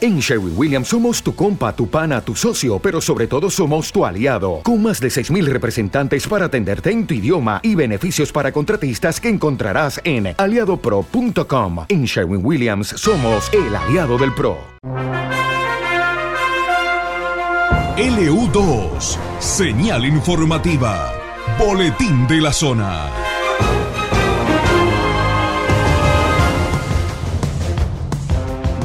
En Sherwin Williams somos tu compa, tu pana, tu socio, pero sobre todo somos tu aliado, con más de 6.000 representantes para atenderte en tu idioma y beneficios para contratistas que encontrarás en aliadopro.com. En Sherwin Williams somos el aliado del PRO. LU2, señal informativa, boletín de la zona.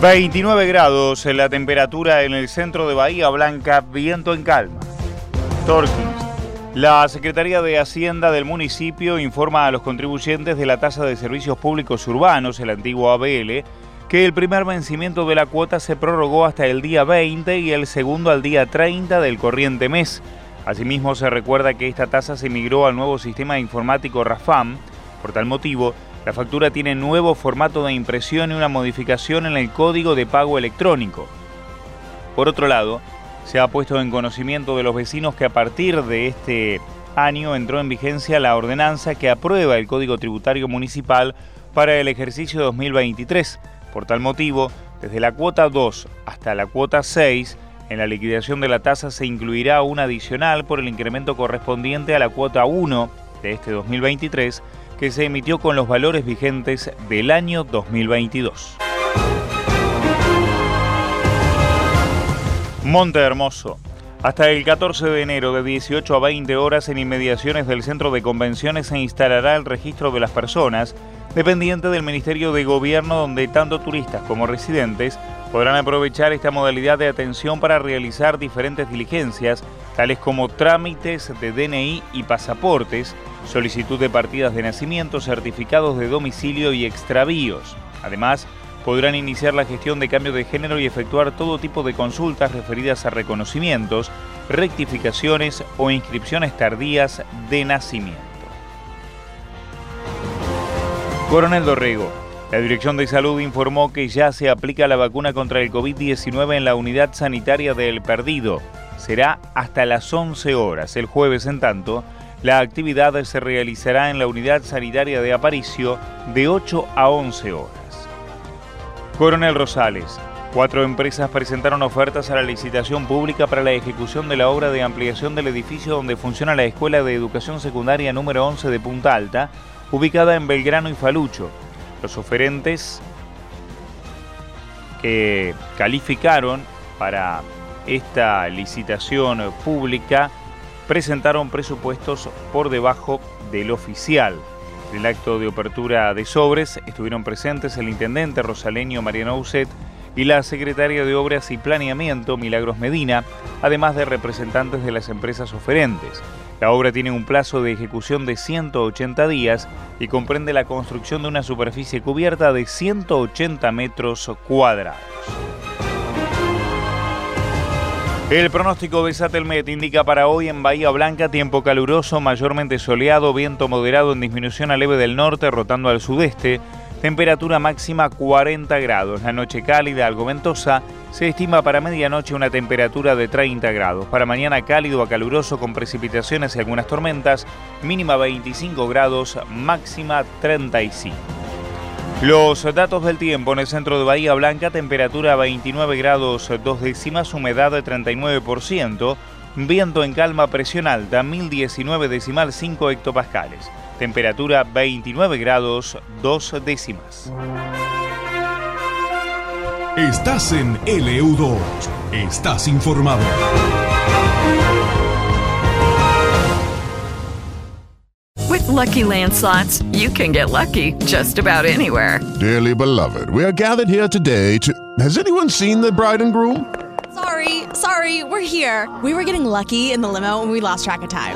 ...29 grados en la temperatura en el centro de Bahía Blanca, viento en calma. Torkins. La Secretaría de Hacienda del municipio informa a los contribuyentes de la tasa de servicios públicos urbanos, el antiguo ABL, que el primer vencimiento de la cuota se prorrogó hasta el día 20 y el segundo al día 30 del corriente mes. Asimismo, se recuerda que esta tasa se migró al nuevo sistema informático RAFAM. Por tal motivo, la factura tiene nuevo formato de impresión y una modificación en el código de pago electrónico. Por otro lado, se ha puesto en conocimiento de los vecinos que a partir de este año entró en vigencia la ordenanza que aprueba el Código Tributario Municipal para el ejercicio 2023. Por tal motivo, desde la cuota 2 hasta la cuota 6, en la liquidación de la tasa se incluirá una adicional por el incremento correspondiente a la cuota 1 de este 2023 que se emitió con los valores vigentes del año 2022. Monte Hermoso. Hasta el 14 de enero de 18 a 20 horas en inmediaciones del centro de convenciones se instalará el registro de las personas dependiente del Ministerio de Gobierno donde tanto turistas como residentes podrán aprovechar esta modalidad de atención para realizar diferentes diligencias, tales como trámites de DNI y pasaportes, solicitud de partidas de nacimiento, certificados de domicilio y extravíos. Además, podrán iniciar la gestión de cambio de género y efectuar todo tipo de consultas referidas a reconocimientos, rectificaciones o inscripciones tardías de nacimiento. Coronel Dorrego. La Dirección de Salud informó que ya se aplica la vacuna contra el COVID-19 en la unidad sanitaria de El Perdido. Será hasta las 11 horas. El jueves, en tanto, la actividad se realizará en la unidad sanitaria de Aparicio de 8 a 11 horas. Coronel Rosales. Cuatro empresas presentaron ofertas a la licitación pública para la ejecución de la obra de ampliación del edificio donde funciona la Escuela de Educación Secundaria número 11 de Punta Alta, ubicada en Belgrano y Falucho. Los oferentes que calificaron para esta licitación pública presentaron presupuestos por debajo del oficial. En el acto de apertura de sobres estuvieron presentes el intendente rosaleño Mariano Uset y la secretaria de Obras y Planeamiento Milagros Medina, además de representantes de las empresas oferentes. La obra tiene un plazo de ejecución de 180 días y comprende la construcción de una superficie cubierta de 180 metros cuadrados. El pronóstico de Satelmet indica para hoy en Bahía Blanca tiempo caluroso, mayormente soleado, viento moderado en disminución a leve del norte, rotando al sudeste, temperatura máxima 40 grados, la noche cálida, algo ventosa, se estima para medianoche una temperatura de 30 grados, para mañana cálido a caluroso con precipitaciones y algunas tormentas, mínima 25 grados, máxima 35. Los datos del tiempo. En el centro de Bahía Blanca, temperatura 29 grados 2 décimas, humedad de 39%, viento en calma, presión alta 1019 decimal 5 hectopascales, temperatura 29 grados 2 décimas. Estás en LU2, estás informado. With Lucky Land slots, you can get lucky just about anywhere. Dearly beloved, we are gathered here today to. Has anyone seen the bride and groom? Sorry, sorry, we're here. We were getting lucky in the limo and we lost track of time.